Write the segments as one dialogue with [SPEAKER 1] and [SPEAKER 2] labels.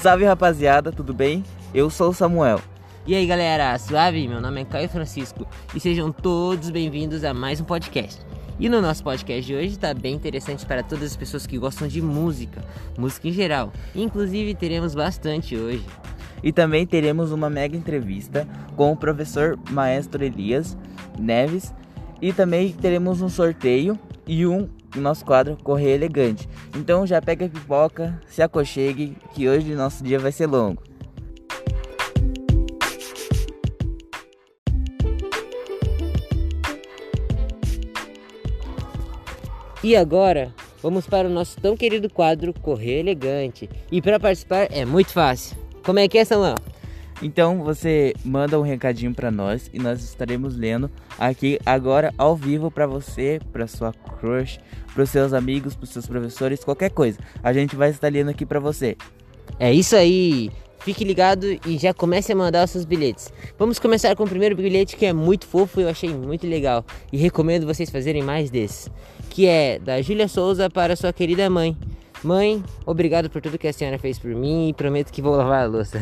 [SPEAKER 1] Salve rapaziada, tudo bem? Eu sou o Samuel.
[SPEAKER 2] E aí galera, suave? Meu nome é Caio Francisco e sejam todos bem-vindos a mais um podcast. E no nosso podcast de hoje está bem interessante para todas as pessoas que gostam de música, música em geral. Inclusive teremos bastante hoje.
[SPEAKER 1] E também teremos uma mega entrevista com o professor Maestro Elias Neves. E também teremos um sorteio e um nosso quadro Correio Elegante. Então já pega a pipoca, se aconchegue, que hoje nosso dia vai ser longo.
[SPEAKER 2] E agora, vamos para o nosso tão querido quadro Correio Elegante. E para participar é muito fácil. Como é que é, Samuel?
[SPEAKER 1] Então você manda um recadinho para nós e nós estaremos lendo aqui agora ao vivo para você, para sua crush, para os seus amigos, para seus professores, qualquer coisa. A gente vai estar lendo aqui para você.
[SPEAKER 2] É isso aí. Fique ligado e já comece a mandar os seus bilhetes. Vamos começar com o primeiro bilhete que é muito fofo e eu achei muito legal e recomendo vocês fazerem mais desses, que é da Júlia Souza para sua querida mãe. Mãe, obrigado por tudo que a senhora fez por mim e prometo que vou lavar a louça.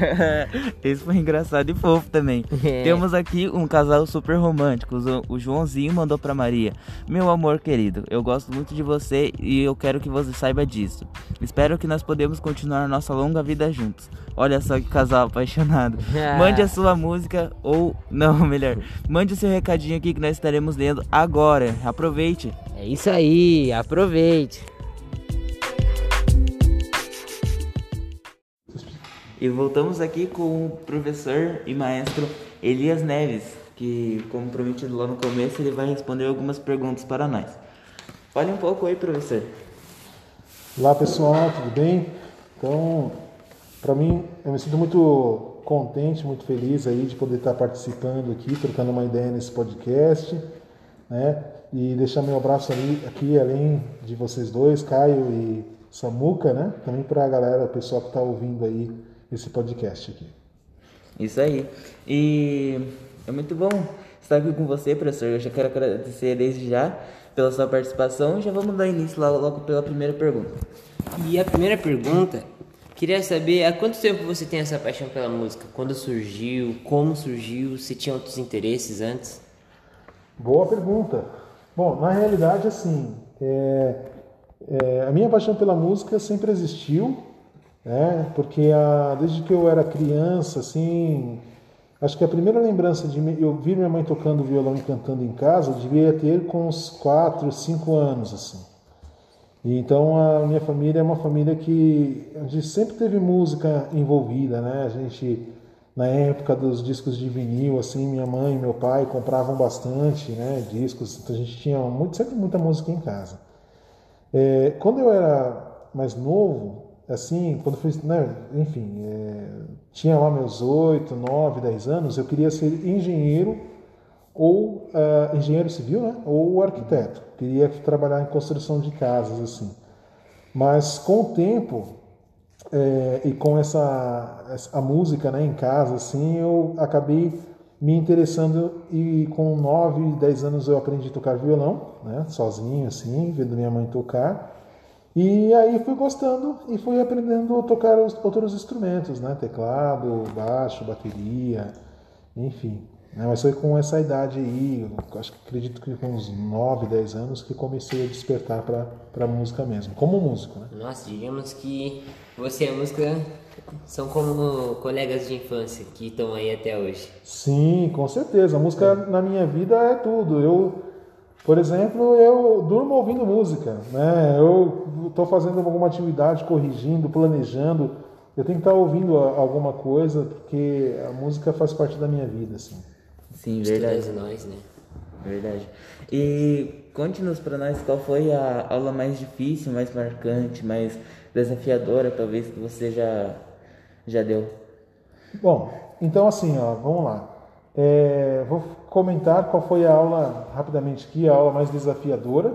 [SPEAKER 1] Esse foi engraçado e fofo também. É. Temos aqui um casal super romântico. O Joãozinho mandou para Maria: Meu amor querido, eu gosto muito de você e eu quero que você saiba disso. Espero que nós podemos continuar nossa longa vida juntos. Olha só que casal apaixonado. Mande a sua música ou não, melhor, mande o seu recadinho aqui que nós estaremos lendo agora. Aproveite.
[SPEAKER 2] É isso aí, aproveite.
[SPEAKER 1] E voltamos aqui com o professor e maestro Elias Neves, que, como prometido lá no começo, ele vai responder algumas perguntas para nós. Fale um pouco aí, professor.
[SPEAKER 3] Olá, pessoal, tudo bem? Então, para mim, eu me sinto muito contente, muito feliz aí de poder estar participando aqui, trocando uma ideia nesse podcast, né? E deixar meu abraço ali, aqui, além de vocês dois, Caio e Samuca, né? Também para a galera, o pessoal que está ouvindo aí esse podcast aqui.
[SPEAKER 1] Isso aí. E é muito bom estar aqui com você, professor. Eu já quero agradecer desde já pela sua participação e já vamos dar início logo, logo pela primeira pergunta.
[SPEAKER 2] E a primeira pergunta, queria saber há quanto tempo você tem essa paixão pela música? Quando surgiu? Como surgiu? Se tinha outros interesses antes?
[SPEAKER 3] Boa pergunta. Bom, na realidade, assim, é, é, a minha paixão pela música sempre existiu, né? Porque a, desde que eu era criança, assim, acho que a primeira lembrança de eu vi minha mãe tocando violão e cantando em casa, eu devia ter com uns 4, 5 anos, assim. E então a minha família é uma família que a gente sempre teve música envolvida, né? A gente na época dos discos de vinil, assim, minha mãe e meu pai compravam bastante, né, discos, então a gente tinha muito, sempre muita música em casa. É, quando eu era mais novo, assim, quando fui, né, enfim, é, tinha lá meus 8, 9, 10 anos, eu queria ser engenheiro ou uh, engenheiro civil, né, ou arquiteto. Queria trabalhar em construção de casas, assim. Mas com o tempo é, e com essa a música, né, em casa, assim, eu acabei me interessando e com 9, 10 anos eu aprendi a tocar violão, né, sozinho, assim, vendo minha mãe tocar. E aí fui gostando e fui aprendendo a tocar os, outros instrumentos, né? Teclado, baixo, bateria, enfim. Né? Mas foi com essa idade aí, acho que acredito que com uns 9, 10 anos, que comecei a despertar para a música mesmo, como músico, né?
[SPEAKER 2] Nossa, digamos que você e a música são como colegas de infância que estão aí até hoje.
[SPEAKER 3] Sim, com certeza. A música é. na minha vida é tudo. Eu por exemplo, eu durmo ouvindo música, né? Eu estou fazendo alguma atividade, corrigindo, planejando, eu tenho que estar ouvindo alguma coisa porque a música faz parte da minha vida, assim.
[SPEAKER 1] Sim, verdade.
[SPEAKER 2] De nós, né?
[SPEAKER 1] Verdade. E conte-nos para nós qual foi a aula mais difícil, mais marcante, mais desafiadora, talvez que você já já deu.
[SPEAKER 3] Bom, então assim, ó, vamos lá. É, vou comentar qual foi a aula, rapidamente aqui, a aula mais desafiadora,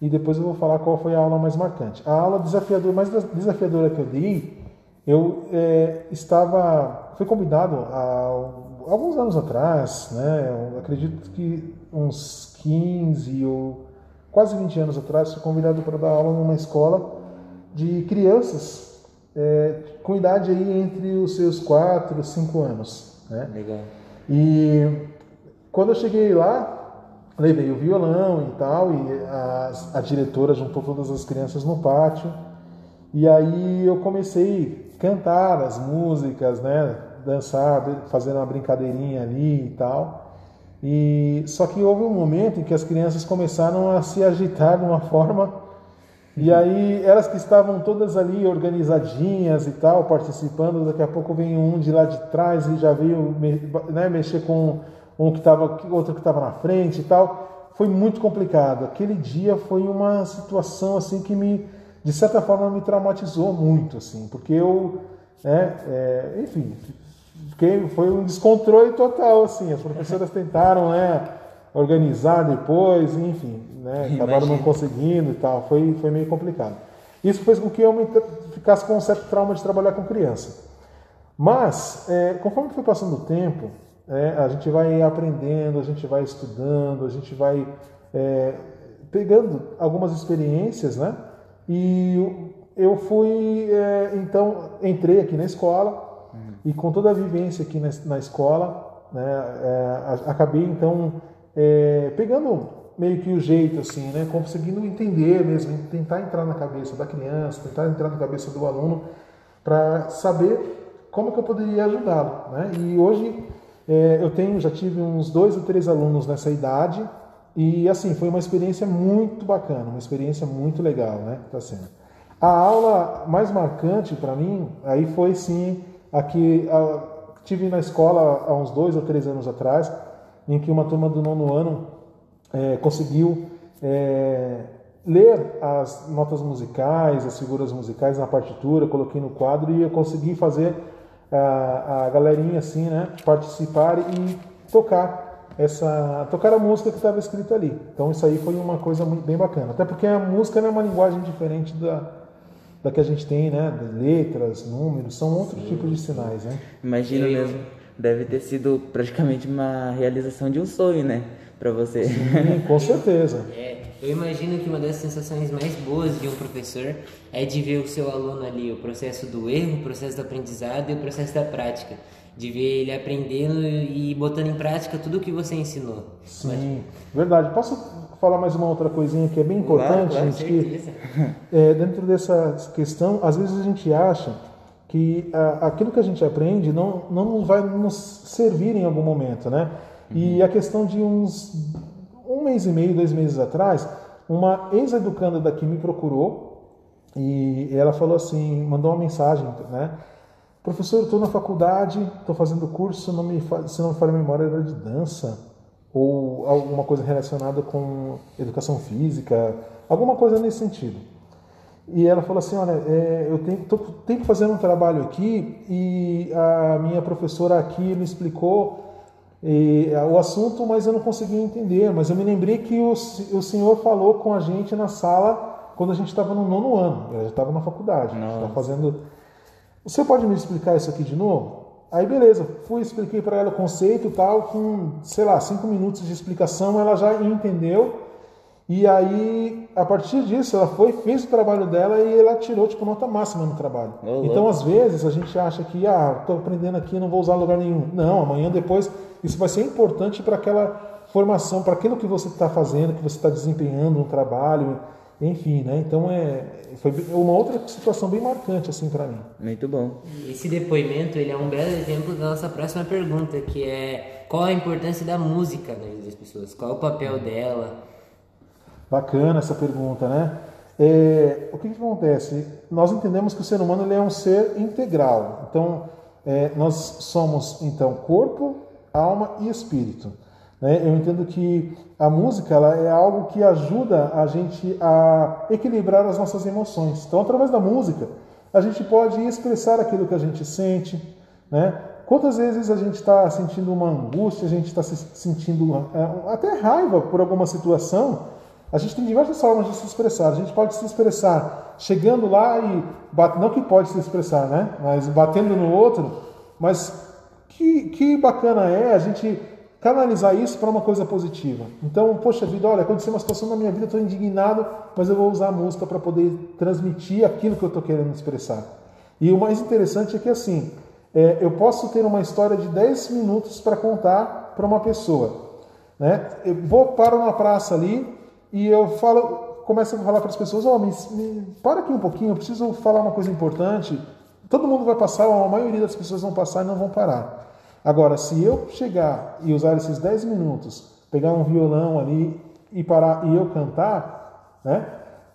[SPEAKER 3] e depois eu vou falar qual foi a aula mais marcante. A aula desafiadora, mais desafiadora que eu dei, eu é, estava, fui convidado há alguns anos atrás, né, acredito que uns 15 ou quase 20 anos atrás, fui convidado para dar aula numa escola de crianças é, com idade aí entre os seus 4 e 5 anos. Né?
[SPEAKER 1] Legal.
[SPEAKER 3] E quando eu cheguei lá, levei o violão e tal, e a, a diretora juntou todas as crianças no pátio. E aí eu comecei a cantar as músicas, né? Dançar, fazendo uma brincadeirinha ali e tal. E só que houve um momento em que as crianças começaram a se agitar de uma forma e aí elas que estavam todas ali organizadinhas e tal, participando, daqui a pouco vem um de lá de trás e já veio né, mexer com um que estava, outro que estava na frente e tal. Foi muito complicado. Aquele dia foi uma situação assim que me, de certa forma, me traumatizou muito, assim, porque eu, né, é, enfim, fiquei, foi um descontrole total, assim. As professoras tentaram, né, organizar depois, enfim, né? Acabaram não conseguindo e tal. Foi, foi meio complicado. Isso fez com que eu me, ficasse com um certo trauma de trabalhar com criança. Mas, é, conforme foi passando o tempo, é, a gente vai aprendendo, a gente vai estudando, a gente vai é, pegando algumas experiências, né? E eu fui, é, então, entrei aqui na escola uhum. e com toda a vivência aqui na, na escola, né, é, acabei, então, é, pegando meio que o jeito, assim, né? Conseguindo entender mesmo, tentar entrar na cabeça da criança, tentar entrar na cabeça do aluno para saber como que eu poderia ajudá-lo, né? E hoje é, eu tenho, já tive uns dois ou três alunos nessa idade e assim foi uma experiência muito bacana, uma experiência muito legal, né? Tá sendo. A aula mais marcante para mim aí foi sim a que a, tive na escola há uns dois ou três anos atrás, em que uma turma do nono ano é, conseguiu é, ler as notas musicais, as figuras musicais na partitura, coloquei no quadro e eu consegui fazer a, a galerinha assim, né, participar e tocar essa tocar a música que estava escrita ali. Então isso aí foi uma coisa muito bem bacana. Até porque a música é uma linguagem diferente da, da que a gente tem, né? Letras, números, são outros Sim. tipos de sinais, né?
[SPEAKER 1] Imagina mesmo. Deve ter sido praticamente uma realização de um sonho, né? para você.
[SPEAKER 3] Sim, com certeza.
[SPEAKER 2] Eu imagino que uma das sensações mais boas de um professor é de ver o seu aluno ali, o processo do erro, o processo do aprendizado e o processo da prática. De ver ele aprendendo e botando em prática tudo o que você ensinou.
[SPEAKER 3] Sim, verdade. Posso falar mais uma outra coisinha que é bem importante, claro, claro, gente, que é, dentro dessa questão, às vezes a gente acha que a, aquilo que a gente aprende não, não vai nos servir em algum momento, né? E a questão de uns um mês e meio, dois meses atrás, uma ex-educanda daqui me procurou e ela falou assim, mandou uma mensagem, né? Professor, estou na faculdade, estou fazendo curso, não me, se não me falha memória, era de dança ou alguma coisa relacionada com educação física, alguma coisa nesse sentido. E ela falou assim, olha, é, eu tenho, tô, tenho que fazer um trabalho aqui e a minha professora aqui me explicou e, é, o assunto, mas eu não consegui entender. Mas eu me lembrei que o, o senhor falou com a gente na sala quando a gente estava no nono ano. Eu já estava na faculdade. Estava fazendo. O senhor pode me explicar isso aqui de novo? Aí beleza, fui expliquei para ela o conceito e tal, com sei lá cinco minutos de explicação, ela já entendeu. E aí, a partir disso, ela foi, fez o trabalho dela e ela tirou tipo nota máxima no trabalho. Oh, então, às vezes, a gente acha que ah, estou aprendendo aqui, não vou usar lugar nenhum. Não, amanhã depois isso vai ser importante para aquela formação, para aquilo que você está fazendo, que você está desempenhando no trabalho, enfim, né? Então é foi uma outra situação bem marcante assim para mim.
[SPEAKER 1] Muito bom.
[SPEAKER 2] Esse depoimento ele é um belo exemplo da nossa próxima pergunta, que é qual a importância da música na vida das pessoas? Qual é o papel dela?
[SPEAKER 3] Bacana essa pergunta, né? É, o que, que, acontece? Nós entendemos que o ser humano ele é um ser integral. Então, é, nós somos então corpo, alma e espírito. Né? Eu entendo que a música ela é algo que ajuda a gente a equilibrar as nossas emoções. Então, através da música, a gente pode expressar aquilo que a gente sente. Né? Quantas vezes a gente está sentindo uma angústia, a gente está se sentindo é, até raiva por alguma situação, a gente tem diversas formas de se expressar. A gente pode se expressar chegando lá e não que pode se expressar, né? Mas batendo no outro. Mas que, que bacana é a gente canalizar isso para uma coisa positiva. Então, poxa vida, olha, aconteceu uma situação na minha vida, estou indignado, mas eu vou usar a música para poder transmitir aquilo que eu estou querendo expressar. E o mais interessante é que assim, é, eu posso ter uma história de 10 minutos para contar para uma pessoa. Né? Eu vou para uma praça ali e eu falo, começo a falar para as pessoas, oh, me, me, para aqui um pouquinho, eu preciso falar uma coisa importante. Todo mundo vai passar, a maioria das pessoas vão passar e não vão parar. Agora, se eu chegar e usar esses 10 minutos, pegar um violão ali e parar e eu cantar, né?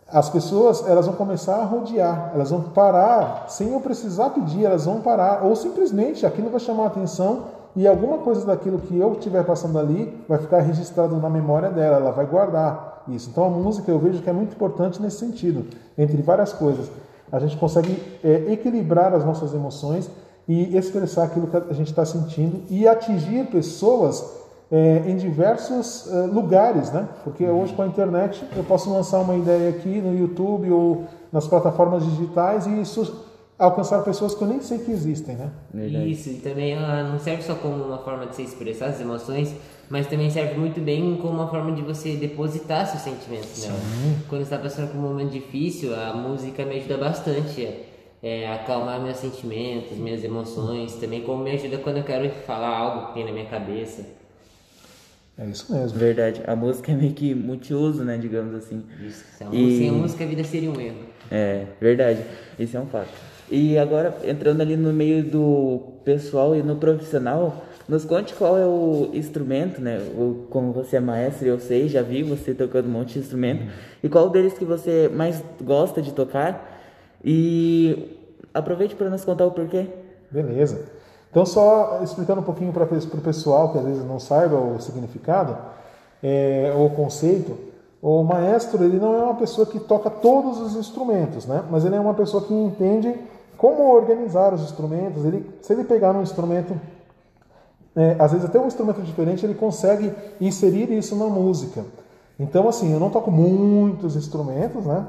[SPEAKER 3] As pessoas elas vão começar a rodear, elas vão parar sem eu precisar pedir, elas vão parar ou simplesmente aquilo vai chamar a atenção e alguma coisa daquilo que eu estiver passando ali vai ficar registrado na memória dela, ela vai guardar isso. Então a música eu vejo que é muito importante nesse sentido, entre várias coisas. A gente consegue é, equilibrar as nossas emoções e expressar aquilo que a gente está sentindo e atingir pessoas é, em diversos é, lugares, né? Porque hoje com a internet eu posso lançar uma ideia aqui no YouTube ou nas plataformas digitais e isso alcançar pessoas que eu nem sei que existem, né?
[SPEAKER 2] Verdade. Isso, e também ela não serve só como uma forma de se expressar as emoções, mas também serve muito bem como uma forma de você depositar seus sentimentos nela. Quando está passando por um momento difícil, a música me ajuda bastante é, acalmar meus sentimentos, minhas emoções, também como me ajuda quando eu quero falar algo que tem na minha cabeça.
[SPEAKER 3] É isso mesmo.
[SPEAKER 1] Verdade. A música é meio que multiuso, né, digamos assim.
[SPEAKER 2] Isso. E... Sem a música a vida seria um erro.
[SPEAKER 1] É, verdade. Isso é um fato. E agora, entrando ali no meio do pessoal e no profissional, nos conte qual é o instrumento, né? O, como você é maestro, eu sei, já vi você tocando um monte de instrumento. Uhum. E qual deles que você mais gosta de tocar? E aproveite para nos contar o porquê.
[SPEAKER 3] Beleza. Então, só explicando um pouquinho para o pessoal que às vezes não saiba o significado, é, o conceito, o maestro ele não é uma pessoa que toca todos os instrumentos, né? mas ele é uma pessoa que entende como organizar os instrumentos. Ele, se ele pegar um instrumento, é, às vezes até um instrumento diferente, ele consegue inserir isso na música. Então, assim, eu não toco muitos instrumentos, né?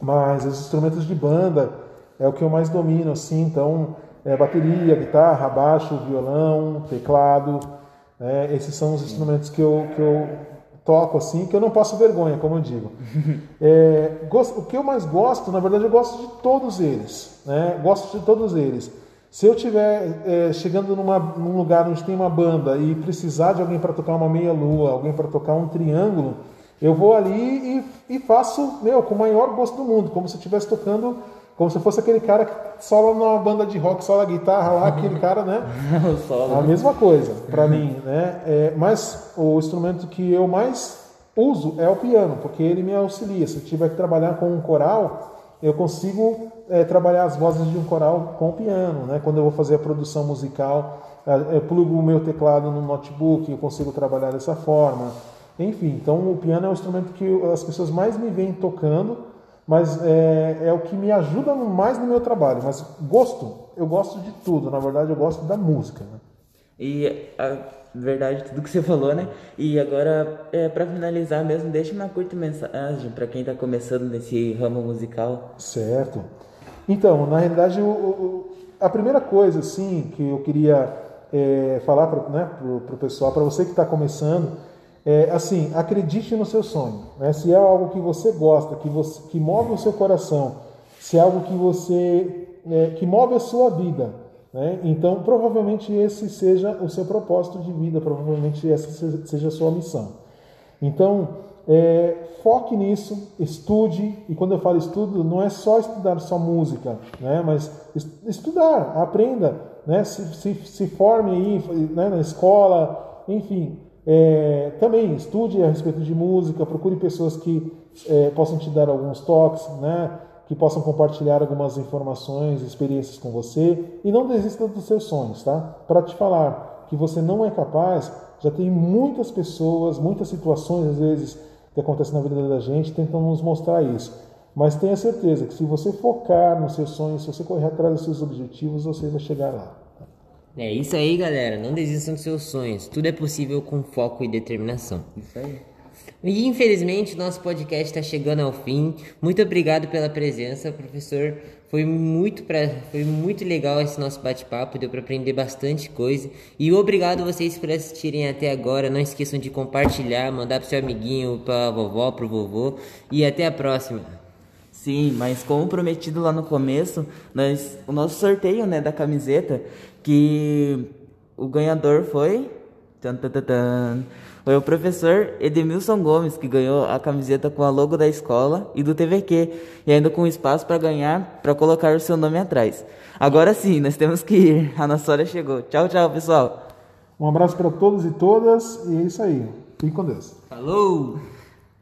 [SPEAKER 3] Mas os instrumentos de banda é o que eu mais domino, assim. Então, é bateria, guitarra, baixo, violão, teclado. É, esses são os instrumentos que eu, que eu toco, assim, que eu não passo vergonha, como eu digo. É, gosto, o que eu mais gosto, na verdade, eu gosto de todos eles. Né? Gosto de todos eles. Se eu estiver é, chegando numa, num lugar onde tem uma banda e precisar de alguém para tocar uma meia-lua, alguém para tocar um triângulo, eu vou ali e, e faço, meu, com o maior gosto do mundo, como se eu estivesse tocando, como se fosse aquele cara que sola numa banda de rock, sola guitarra lá, aquele cara, né? a mesma coisa, para mim, né? É, mas o instrumento que eu mais uso é o piano, porque ele me auxilia. Se eu tiver que trabalhar com um coral, eu consigo é, trabalhar as vozes de um coral com o piano, né? Quando eu vou fazer a produção musical, eu plugo o meu teclado no notebook, eu consigo trabalhar dessa forma. Enfim, então o piano é o instrumento que as pessoas mais me veem tocando, mas é, é o que me ajuda mais no meu trabalho. Mas gosto, eu gosto de tudo. Na verdade, eu gosto da música. Né?
[SPEAKER 1] E a verdade, tudo que você falou, né? E agora, é, para finalizar mesmo, deixa uma curta mensagem para quem está começando nesse ramo musical.
[SPEAKER 3] Certo. Então, na realidade, o, o, a primeira coisa, assim, que eu queria é, falar para né, o pessoal, para você que está começando, é, assim, acredite no seu sonho. Né? Se é algo que você gosta, que, você, que move o seu coração, se é algo que você é, que move a sua vida, né? então provavelmente esse seja o seu propósito de vida, provavelmente essa seja a sua missão. Então é, foque nisso, estude e quando eu falo estudo não é só estudar só música, né? mas estudar, aprenda, né? se, se, se forme aí né? na escola, enfim, é, também estude a respeito de música, procure pessoas que é, possam te dar alguns toques, né? que possam compartilhar algumas informações, experiências com você e não desista dos seus sonhos, tá? Para te falar que você não é capaz, já tem muitas pessoas, muitas situações às vezes que acontecem na vida da gente tentam nos mostrar isso. Mas tenha certeza que se você focar nos seus sonhos, se você correr atrás dos seus objetivos, você vai chegar lá.
[SPEAKER 2] É isso aí, galera. Não desistam dos seus sonhos. Tudo é possível com foco e determinação.
[SPEAKER 1] Isso aí.
[SPEAKER 2] E infelizmente nosso podcast está chegando ao fim. Muito obrigado pela presença, professor. Foi muito pra... foi muito legal esse nosso bate-papo, deu para aprender bastante coisa. E obrigado vocês por assistirem até agora. Não esqueçam de compartilhar, mandar pro seu amiguinho, pra vovó, pro vovô. E até a próxima.
[SPEAKER 1] Sim, mas como prometido lá no começo, nós, o nosso sorteio né, da camiseta, que o ganhador foi. Tan, tan, tan, tan, foi o professor Edmilson Gomes que ganhou a camiseta com a logo da escola e do TVQ e ainda com espaço para ganhar, para colocar o seu nome atrás. Agora sim, nós temos que ir. A nossa hora chegou. Tchau, tchau, pessoal.
[SPEAKER 3] Um abraço para todos e todas e é isso aí. Fique com Deus.
[SPEAKER 1] Falou!